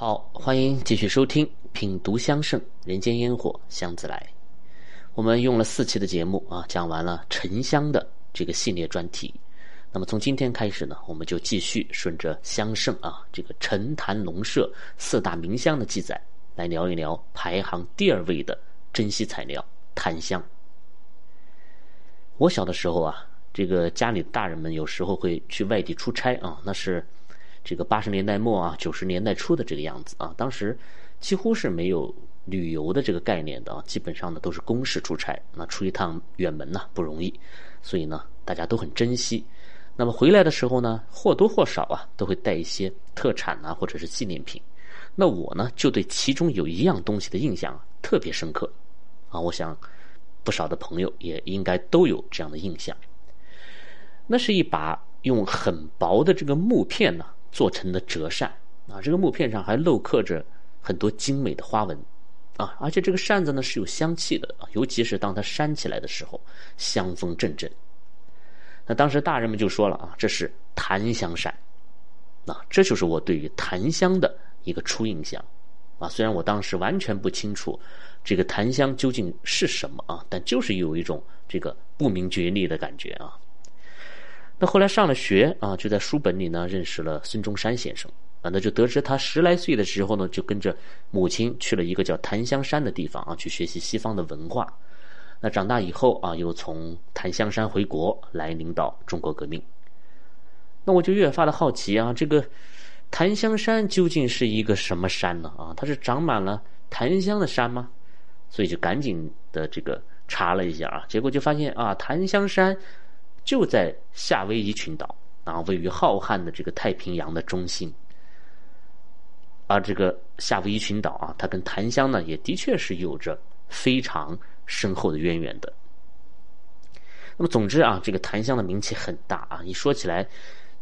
好，欢迎继续收听《品读香盛人间烟火香自来》。我们用了四期的节目啊，讲完了沉香的这个系列专题。那么从今天开始呢，我们就继续顺着香盛啊这个陈坛龙麝四大名香的记载来聊一聊排行第二位的珍稀材料檀香。我小的时候啊，这个家里的大人们有时候会去外地出差啊，那是。这个八十年代末啊，九十年代初的这个样子啊，当时几乎是没有旅游的这个概念的啊，基本上呢都是公事出差，那出一趟远门呢不容易，所以呢大家都很珍惜。那么回来的时候呢，或多或少啊都会带一些特产啊或者是纪念品。那我呢就对其中有一样东西的印象特别深刻啊，我想不少的朋友也应该都有这样的印象。那是一把用很薄的这个木片呢。做成的折扇啊，这个木片上还镂刻着很多精美的花纹啊，而且这个扇子呢是有香气的，尤其是当它扇起来的时候，香风阵阵。那当时大人们就说了啊，这是檀香扇，那这就是我对于檀香的一个初印象啊。虽然我当时完全不清楚这个檀香究竟是什么啊，但就是有一种这个不明觉厉的感觉啊。那后来上了学啊，就在书本里呢认识了孙中山先生啊，那就得知他十来岁的时候呢，就跟着母亲去了一个叫檀香山的地方啊，去学习西方的文化。那长大以后啊，又从檀香山回国来领导中国革命。那我就越发的好奇啊，这个檀香山究竟是一个什么山呢？啊，它是长满了檀香的山吗？所以就赶紧的这个查了一下啊，结果就发现啊，檀香山。就在夏威夷群岛啊，位于浩瀚的这个太平洋的中心。而这个夏威夷群岛啊，它跟檀香呢，也的确是有着非常深厚的渊源的。那么，总之啊，这个檀香的名气很大啊，一说起来，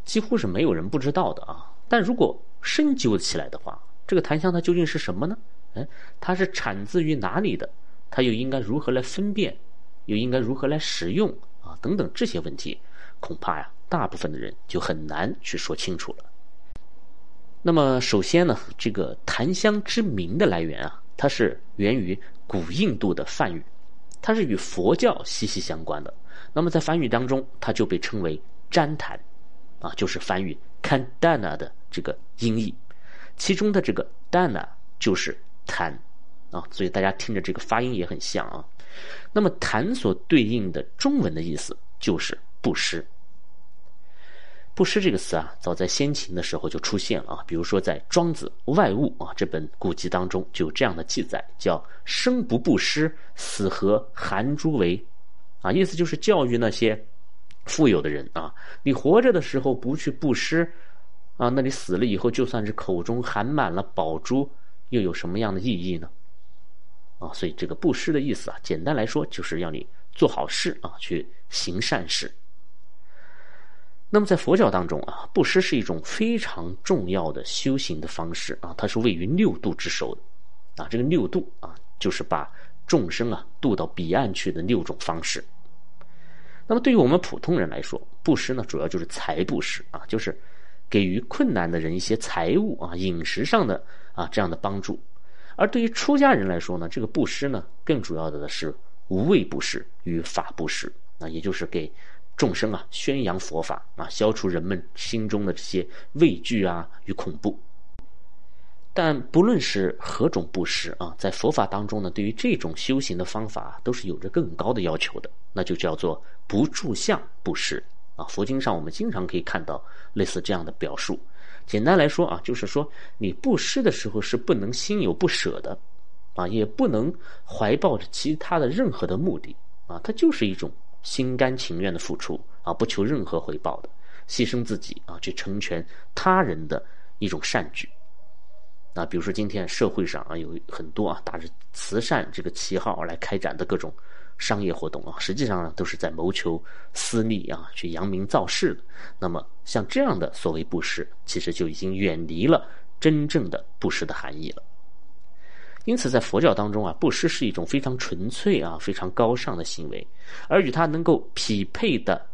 几乎是没有人不知道的啊。但如果深究起来的话，这个檀香它究竟是什么呢？哎，它是产自于哪里的？它又应该如何来分辨？又应该如何来使用？等等这些问题，恐怕呀，大部分的人就很难去说清楚了。那么，首先呢，这个檀香之名的来源啊，它是源于古印度的梵语，它是与佛教息息相关的。那么，在梵语当中，它就被称为旃檀，啊，就是梵语 kandana 的这个音译，其中的这个 dana 就是檀，啊，所以大家听着这个发音也很像啊。那么檀所对应的中文的意思就是布施。布施这个词啊，早在先秦的时候就出现了啊。比如说在《庄子外物》啊这本古籍当中就有这样的记载，叫“生不布施，死何含诸为”，啊，意思就是教育那些富有的人啊，你活着的时候不去布施，啊，那你死了以后就算是口中含满了宝珠，又有什么样的意义呢？啊，所以这个布施的意思啊，简单来说就是要你做好事啊，去行善事。那么在佛教当中啊，布施是一种非常重要的修行的方式啊，它是位于六度之首的啊。这个六度啊，就是把众生啊渡到彼岸去的六种方式。那么对于我们普通人来说，布施呢，主要就是财布施啊，就是给予困难的人一些财物啊、饮食上的啊这样的帮助。而对于出家人来说呢，这个布施呢，更主要的是无畏布施与法布施，啊，也就是给众生啊宣扬佛法啊，消除人们心中的这些畏惧啊与恐怖。但不论是何种布施啊，在佛法当中呢，对于这种修行的方法都是有着更高的要求的，那就叫做不住相布施啊。佛经上我们经常可以看到类似这样的表述。简单来说啊，就是说你布施的时候是不能心有不舍的，啊，也不能怀抱着其他的任何的目的，啊，它就是一种心甘情愿的付出，啊，不求任何回报的，牺牲自己啊，去成全他人的一种善举。啊，比如说今天社会上啊有很多啊打着慈善这个旗号来开展的各种。商业活动啊，实际上呢都是在谋求私利啊，去扬名造势的。那么像这样的所谓布施，其实就已经远离了真正的布施的含义了。因此，在佛教当中啊，布施是一种非常纯粹啊、非常高尚的行为，而与它能够匹配的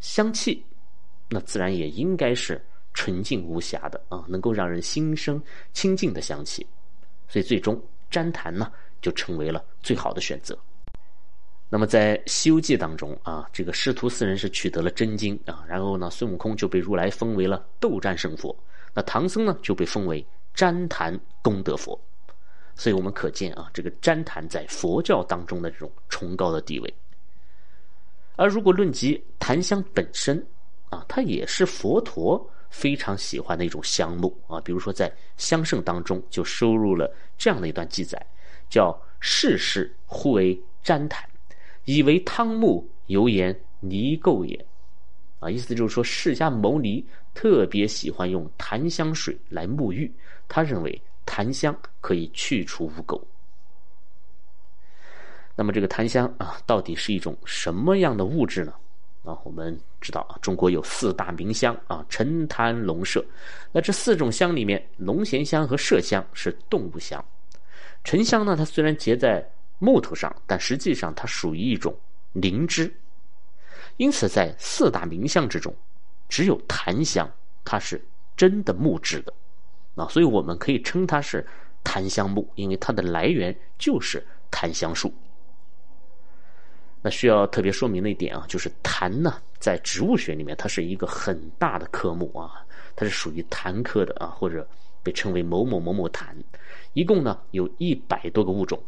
香气，那自然也应该是纯净无瑕的啊，能够让人心生清净的香气，所以最终旃檀呢就成为了最好的选择。那么在《西游记》当中啊，这个师徒四人是取得了真经啊，然后呢，孙悟空就被如来封为了斗战胜佛，那唐僧呢就被封为旃檀功德佛，所以我们可见啊，这个旃檀在佛教当中的这种崇高的地位。而如果论及檀香本身啊，它也是佛陀非常喜欢的一种香木啊，比如说在《香圣》当中就收入了这样的一段记载，叫“世事互为旃檀”。以为汤木油盐泥垢也，啊，意思就是说，释迦牟尼特别喜欢用檀香水来沐浴，他认为檀香可以去除污垢。那么，这个檀香啊，到底是一种什么样的物质呢？啊，我们知道啊，中国有四大名香啊，沉檀龙麝。那这四种香里面，龙涎香和麝香是动物香，沉香呢，它虽然结在。木头上，但实际上它属于一种灵芝，因此在四大名香之中，只有檀香它是真的木质的，啊，所以我们可以称它是檀香木，因为它的来源就是檀香树。那需要特别说明的一点啊，就是檀呢，在植物学里面它是一个很大的科目啊，它是属于檀科的啊，或者被称为某某某某檀，一共呢有一百多个物种。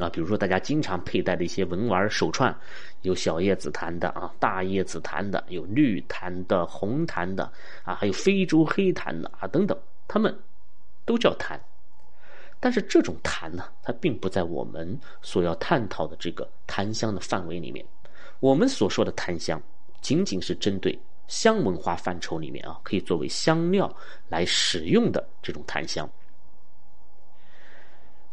啊，比如说大家经常佩戴的一些文玩手串，有小叶紫檀的啊，大叶紫檀的，有绿檀的、红檀的啊，还有非洲黑檀的啊等等，它们都叫檀。但是这种檀呢，它并不在我们所要探讨的这个檀香的范围里面。我们所说的檀香，仅仅是针对香文化范畴里面啊，可以作为香料来使用的这种檀香。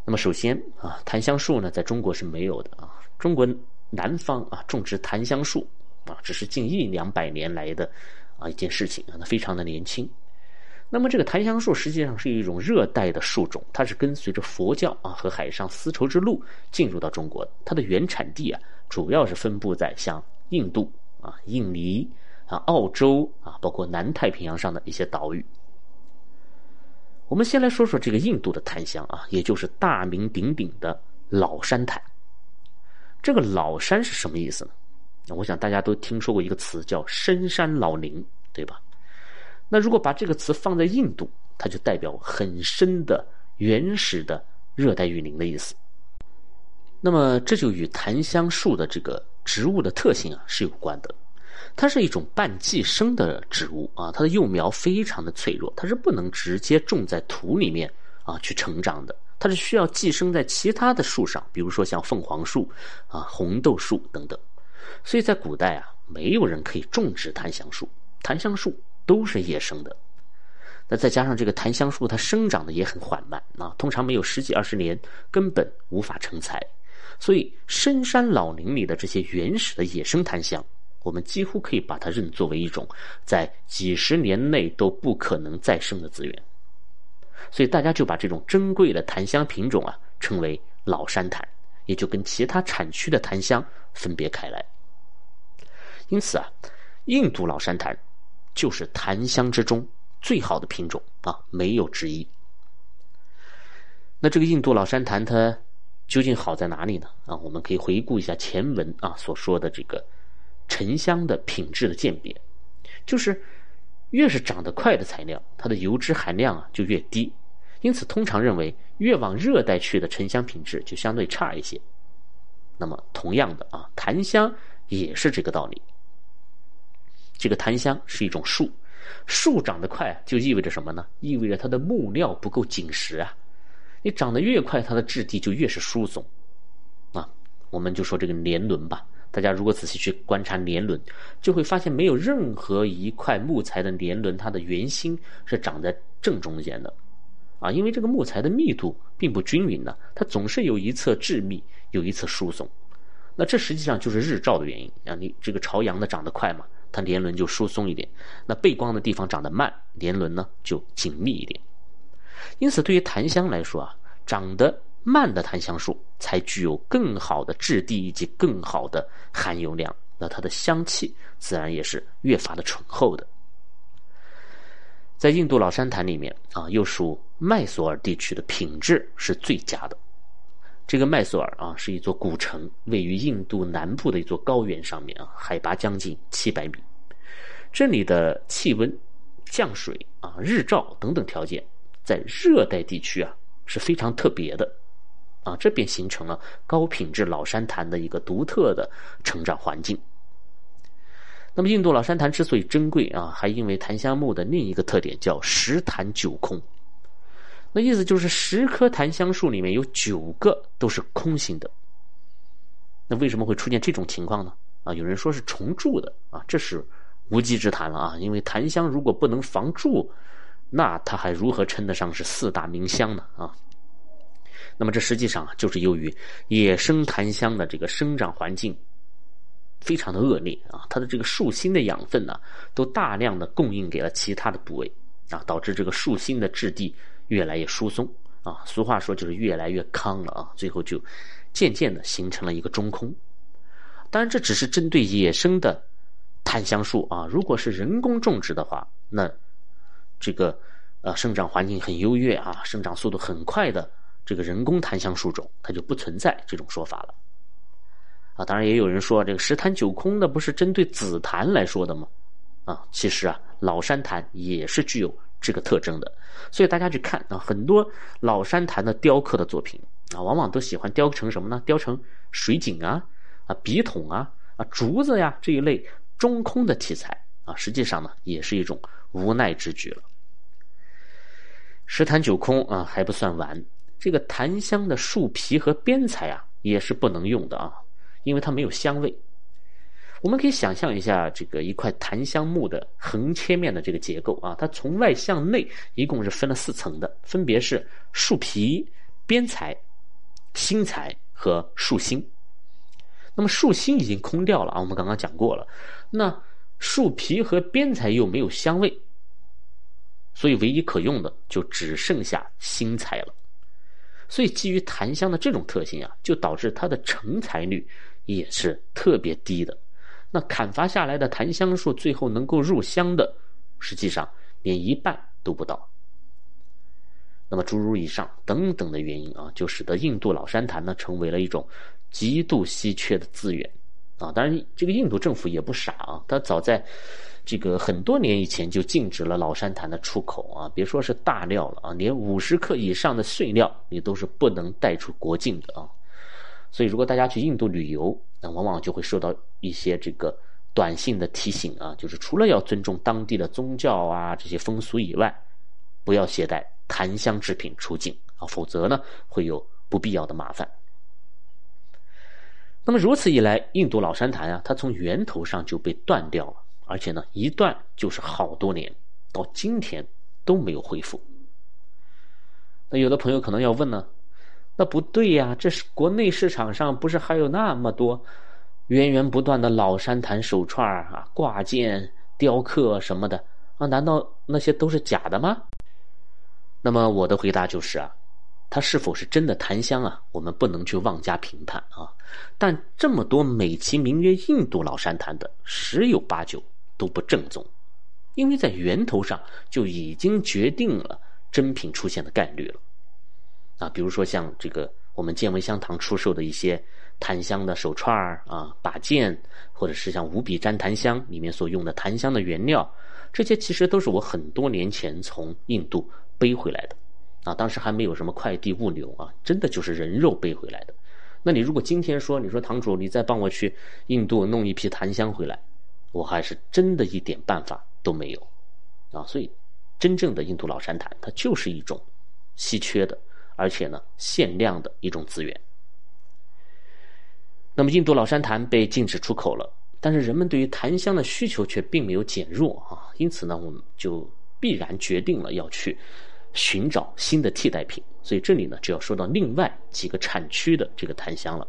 那么首先啊，檀香树呢，在中国是没有的啊。中国南方啊，种植檀香树啊，只是近一两百年来的啊一件事情啊，那非常的年轻。那么这个檀香树实际上是一种热带的树种，它是跟随着佛教啊和海上丝绸之路进入到中国的。它的原产地啊，主要是分布在像印度啊、印尼啊、澳洲啊，包括南太平洋上的一些岛屿。我们先来说说这个印度的檀香啊，也就是大名鼎鼎的老山檀。这个老山是什么意思呢？我想大家都听说过一个词叫深山老林，对吧？那如果把这个词放在印度，它就代表很深的原始的热带雨林的意思。那么这就与檀香树的这个植物的特性啊是有关的。它是一种半寄生的植物啊，它的幼苗非常的脆弱，它是不能直接种在土里面啊去成长的，它是需要寄生在其他的树上，比如说像凤凰树啊、红豆树等等。所以在古代啊，没有人可以种植檀香树，檀香树都是野生的。那再加上这个檀香树，它生长的也很缓慢啊，通常没有十几二十年，根本无法成材。所以深山老林里的这些原始的野生檀香。我们几乎可以把它认作为一种在几十年内都不可能再生的资源，所以大家就把这种珍贵的檀香品种啊称为老山檀，也就跟其他产区的檀香分别开来。因此啊，印度老山檀就是檀香之中最好的品种啊，没有之一。那这个印度老山檀它究竟好在哪里呢？啊，我们可以回顾一下前文啊所说的这个。沉香的品质的鉴别，就是越是长得快的材料，它的油脂含量啊就越低。因此，通常认为越往热带去的沉香品质就相对差一些。那么，同样的啊，檀香也是这个道理。这个檀香是一种树，树长得快就意味着什么呢？意味着它的木料不够紧实啊。你长得越快，它的质地就越是疏松啊。我们就说这个年轮吧。大家如果仔细去观察年轮，就会发现没有任何一块木材的年轮，它的圆心是长在正中间的，啊，因为这个木材的密度并不均匀呢，它总是有一侧致密，有一侧疏松。那这实际上就是日照的原因啊，你这个朝阳的长得快嘛，它年轮就疏松一点；那背光的地方长得慢，年轮呢就紧密一点。因此，对于檀香来说啊，长得。慢的檀香树才具有更好的质地以及更好的含油量，那它的香气自然也是越发的醇厚的。在印度老山檀里面啊，又属麦索尔地区的品质是最佳的。这个麦索尔啊，是一座古城，位于印度南部的一座高原上面啊，海拔将近七百米。这里的气温、降水啊、日照等等条件，在热带地区啊是非常特别的啊，这便形成了高品质老山檀的一个独特的成长环境。那么，印度老山檀之所以珍贵啊，还因为檀香木的另一个特点叫十檀九空。那意思就是十棵檀香树里面有九个都是空心的。那为什么会出现这种情况呢？啊，有人说是虫蛀的啊，这是无稽之谈了啊。因为檀香如果不能防蛀，那它还如何称得上是四大名香呢？啊，那么这实际上就是由于野生檀香的这个生长环境。非常的恶劣啊，它的这个树心的养分呢，都大量的供应给了其他的部位啊，导致这个树心的质地越来越疏松啊，俗话说就是越来越糠了啊，最后就渐渐的形成了一个中空。当然，这只是针对野生的檀香树啊，如果是人工种植的话，那这个呃生长环境很优越啊，生长速度很快的这个人工檀香树种，它就不存在这种说法了。啊，当然也有人说这个十檀九空的不是针对紫檀来说的吗？啊，其实啊，老山檀也是具有这个特征的。所以大家去看啊，很多老山檀的雕刻的作品啊，往往都喜欢雕成什么呢？雕成水井啊、啊笔筒啊、啊竹子呀这一类中空的题材啊，实际上呢，也是一种无奈之举了。十檀九空啊还不算完，这个檀香的树皮和边材啊也是不能用的啊。因为它没有香味，我们可以想象一下这个一块檀香木的横切面的这个结构啊，它从外向内一共是分了四层的，分别是树皮、边材、心材和树心。那么树心已经空掉了啊，我们刚刚讲过了。那树皮和边材又没有香味，所以唯一可用的就只剩下心材了。所以基于檀香的这种特性啊，就导致它的成材率。也是特别低的，那砍伐下来的檀香树最后能够入香的，实际上连一半都不到。那么诸如以上等等的原因啊，就使得印度老山檀呢成为了一种极度稀缺的资源啊。当然，这个印度政府也不傻啊，他早在这个很多年以前就禁止了老山檀的出口啊，别说是大料了啊，连五十克以上的碎料你都是不能带出国境的啊。所以，如果大家去印度旅游，那往往就会受到一些这个短信的提醒啊，就是除了要尊重当地的宗教啊这些风俗以外，不要携带檀香制品出境啊，否则呢会有不必要的麻烦。那么如此一来，印度老山檀啊，它从源头上就被断掉了，而且呢一断就是好多年，到今天都没有恢复。那有的朋友可能要问呢？那不对呀，这是国内市场上不是还有那么多源源不断的老山檀手串啊、挂件、雕刻什么的啊？难道那些都是假的吗？那么我的回答就是啊，它是否是真的檀香啊？我们不能去妄加评判啊。但这么多美其名曰印度老山檀的，十有八九都不正宗，因为在源头上就已经决定了真品出现的概率了。啊，比如说像这个我们健维香堂出售的一些檀香的手串儿啊、把件，或者是像五笔粘檀香里面所用的檀香的原料，这些其实都是我很多年前从印度背回来的。啊，当时还没有什么快递物流啊，真的就是人肉背回来的。那你如果今天说，你说堂主，你再帮我去印度弄一批檀香回来，我还是真的一点办法都没有。啊，所以真正的印度老山檀，它就是一种稀缺的。而且呢，限量的一种资源。那么，印度老山檀被禁止出口了，但是人们对于檀香的需求却并没有减弱啊，因此呢，我们就必然决定了要去寻找新的替代品。所以这里呢，就要说到另外几个产区的这个檀香了。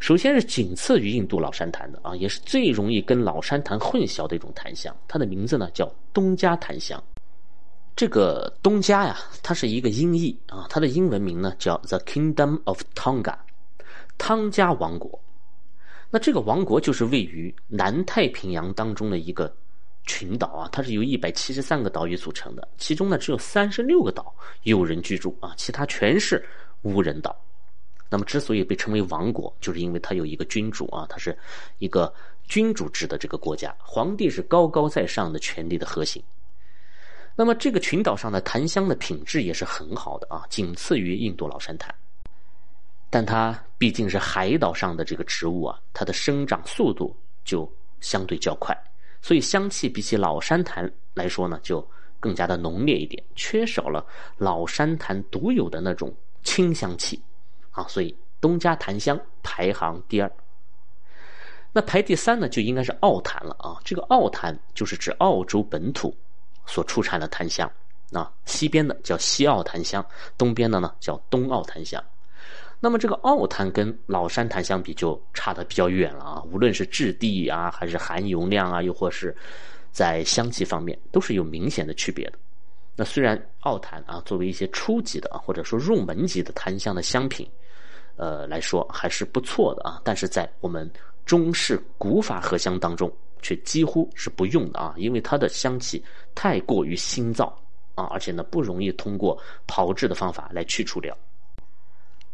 首先是仅次于印度老山檀的啊，也是最容易跟老山檀混淆的一种檀香，它的名字呢叫东加檀香。这个东加呀，它是一个音译啊，它的英文名呢叫 The Kingdom of Tonga，汤加王国。那这个王国就是位于南太平洋当中的一个群岛啊，它是由一百七十三个岛屿组成的，其中呢只有三十六个岛有人居住啊，其他全是无人岛。那么之所以被称为王国，就是因为它有一个君主啊，它是一个君主制的这个国家，皇帝是高高在上的权力的核心。那么这个群岛上的檀香的品质也是很好的啊，仅次于印度老山檀。但它毕竟是海岛上的这个植物啊，它的生长速度就相对较快，所以香气比起老山檀来说呢，就更加的浓烈一点，缺少了老山檀独有的那种清香气啊，所以东家檀香排行第二。那排第三呢，就应该是澳檀了啊，这个澳檀就是指澳洲本土。所出产的檀香，啊，西边的叫西澳檀香，东边的呢叫东澳檀香。那么这个澳檀跟老山檀相比就差的比较远了啊，无论是质地啊，还是含油量啊，又或是在香气方面，都是有明显的区别的。那虽然澳檀啊作为一些初级的啊或者说入门级的檀香的香品，呃来说还是不错的啊，但是在我们中式古法合香当中。却几乎是不用的啊，因为它的香气太过于新燥啊，而且呢不容易通过炮制的方法来去除掉。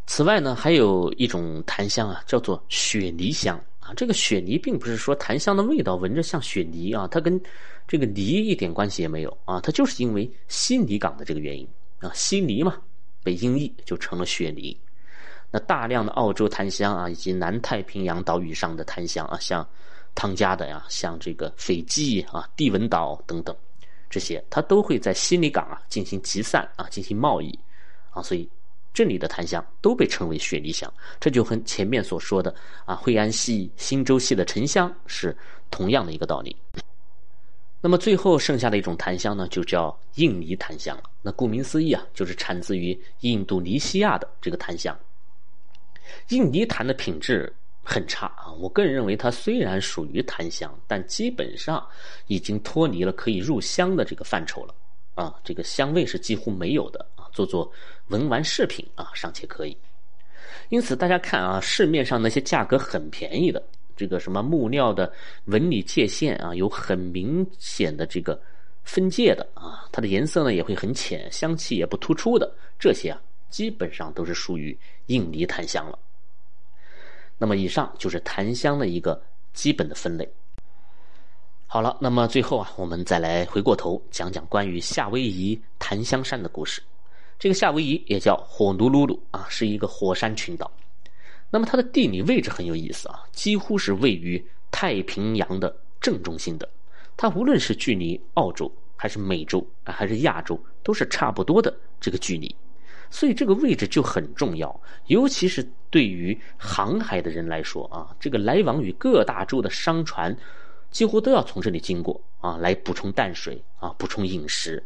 此外呢，还有一种檀香啊，叫做雪梨香啊。这个雪梨并不是说檀香的味道闻着像雪梨啊，它跟这个梨一点关系也没有啊，它就是因为悉尼港的这个原因啊，悉尼嘛，北京译就成了雪梨。那大量的澳洲檀香啊，以及南太平洋岛屿上的檀香啊，像。汤加的呀，像这个斐济啊、帝汶岛等等，这些它都会在悉尼港啊进行集散啊，进行贸易啊，所以这里的檀香都被称为雪梨香，这就和前面所说的啊惠安系、新州系的沉香是同样的一个道理。那么最后剩下的一种檀香呢，就叫印尼檀香了。那顾名思义啊，就是产自于印度尼西亚的这个檀香。印尼檀的品质。很差啊！我个人认为，它虽然属于檀香，但基本上已经脱离了可以入香的这个范畴了啊！这个香味是几乎没有的啊！做做文玩饰品啊，尚且可以。因此，大家看啊，市面上那些价格很便宜的，这个什么木料的纹理界限啊，有很明显的这个分界的啊，它的颜色呢也会很浅，香气也不突出的，这些啊，基本上都是属于印尼檀香了。那么以上就是檀香的一个基本的分类。好了，那么最后啊，我们再来回过头讲讲关于夏威夷檀香山的故事。这个夏威夷也叫火奴鲁鲁啊，是一个火山群岛。那么它的地理位置很有意思啊，几乎是位于太平洋的正中心的。它无论是距离澳洲，还是美洲啊，还是亚洲，都是差不多的这个距离。所以这个位置就很重要，尤其是对于航海的人来说啊，这个来往于各大洲的商船，几乎都要从这里经过啊，来补充淡水啊，补充饮食，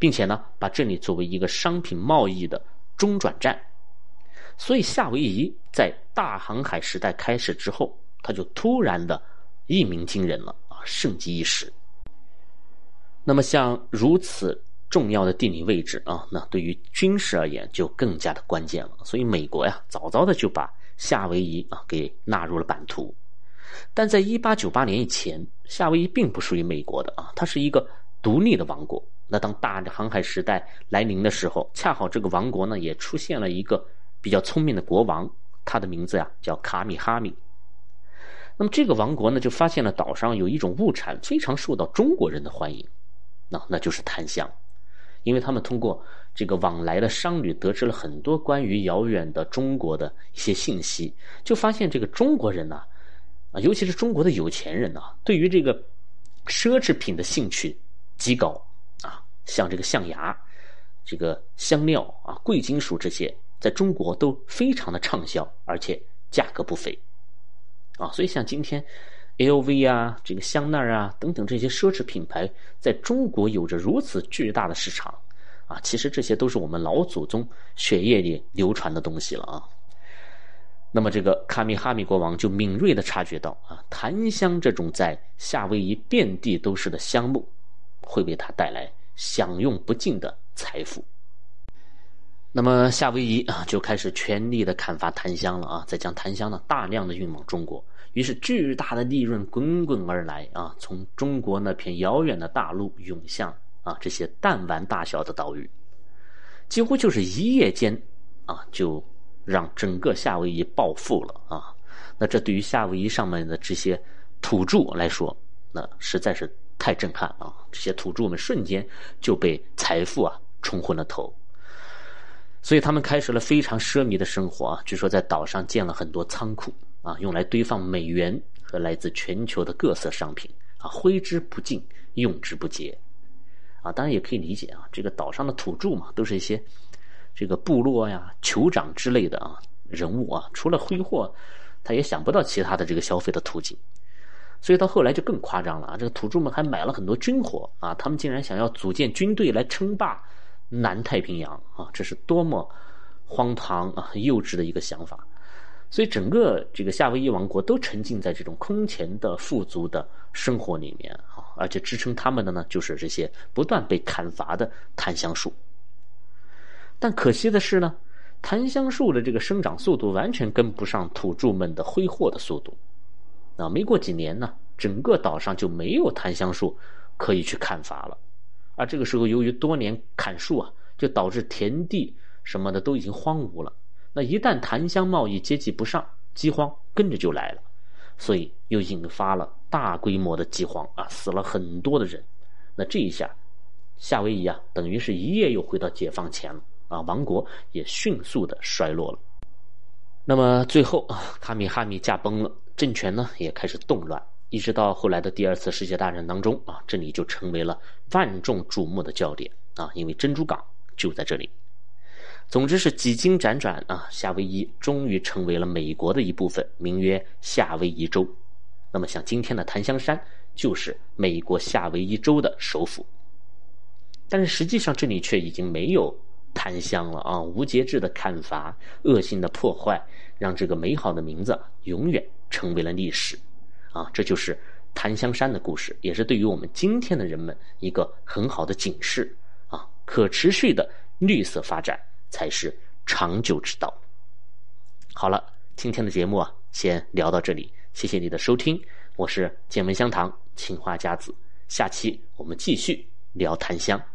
并且呢，把这里作为一个商品贸易的中转站。所以夏威夷在大航海时代开始之后，它就突然的一鸣惊人了啊，盛极一时。那么像如此。重要的地理位置啊，那对于军事而言就更加的关键了。所以美国呀，早早的就把夏威夷啊给纳入了版图。但在一八九八年以前，夏威夷并不属于美国的啊，它是一个独立的王国。那当大的航海时代来临的时候，恰好这个王国呢也出现了一个比较聪明的国王，他的名字呀叫卡米哈米。那么这个王国呢就发现了岛上有一种物产非常受到中国人的欢迎，那那就是檀香。因为他们通过这个往来的商旅得知了很多关于遥远的中国的一些信息，就发现这个中国人呢，啊，尤其是中国的有钱人呢，对于这个奢侈品的兴趣极高啊，像这个象牙、这个香料啊、贵金属这些，在中国都非常的畅销，而且价格不菲啊，所以像今天。LV 啊，这个香奈儿啊，等等这些奢侈品牌，在中国有着如此巨大的市场，啊，其实这些都是我们老祖宗血液里流传的东西了啊。那么这个卡米哈米国王就敏锐的察觉到啊，檀香这种在夏威夷遍地都是的香木，会为他带来享用不尽的财富。那么夏威夷啊就开始全力的砍伐檀香了啊，再将檀香呢大量的运往中国，于是巨大的利润滚滚而来啊，从中国那片遥远的大陆涌向啊这些弹丸大小的岛屿，几乎就是一夜间啊就让整个夏威夷暴富了啊。那这对于夏威夷上面的这些土著来说，那实在是太震撼啊！这些土著们瞬间就被财富啊冲昏了头。所以他们开始了非常奢靡的生活啊！据说在岛上建了很多仓库啊，用来堆放美元和来自全球的各色商品啊，挥之不尽，用之不竭啊！当然也可以理解啊，这个岛上的土著嘛，都是一些这个部落呀、酋长之类的啊人物啊，除了挥霍，他也想不到其他的这个消费的途径。所以到后来就更夸张了啊！这个土著们还买了很多军火啊，他们竟然想要组建军队来称霸。南太平洋啊，这是多么荒唐啊、幼稚的一个想法！所以整个这个夏威夷王国都沉浸在这种空前的富足的生活里面啊，而且支撑他们的呢，就是这些不断被砍伐的檀香树。但可惜的是呢，檀香树的这个生长速度完全跟不上土著们的挥霍的速度。啊，没过几年呢，整个岛上就没有檀香树可以去砍伐了。而这个时候，由于多年砍树啊，就导致田地什么的都已经荒芜了。那一旦檀香贸易接济不上，饥荒跟着就来了，所以又引发了大规模的饥荒啊，死了很多的人。那这一下，夏威夷啊，等于是一夜又回到解放前了啊，王国也迅速的衰落了。那么最后啊，卡米哈米驾崩了，政权呢也开始动乱。一直到后来的第二次世界大战当中啊，这里就成为了万众瞩目的焦点啊，因为珍珠港就在这里。总之是几经辗转啊，夏威夷终于成为了美国的一部分，名曰夏威夷州。那么像今天的檀香山就是美国夏威夷州的首府。但是实际上这里却已经没有檀香了啊，无节制的砍伐、恶性的破坏，让这个美好的名字永远成为了历史。啊，这就是檀香山的故事，也是对于我们今天的人们一个很好的警示啊！可持续的绿色发展才是长久之道。好了，今天的节目啊，先聊到这里，谢谢你的收听，我是剑门香堂青花家子，下期我们继续聊檀香。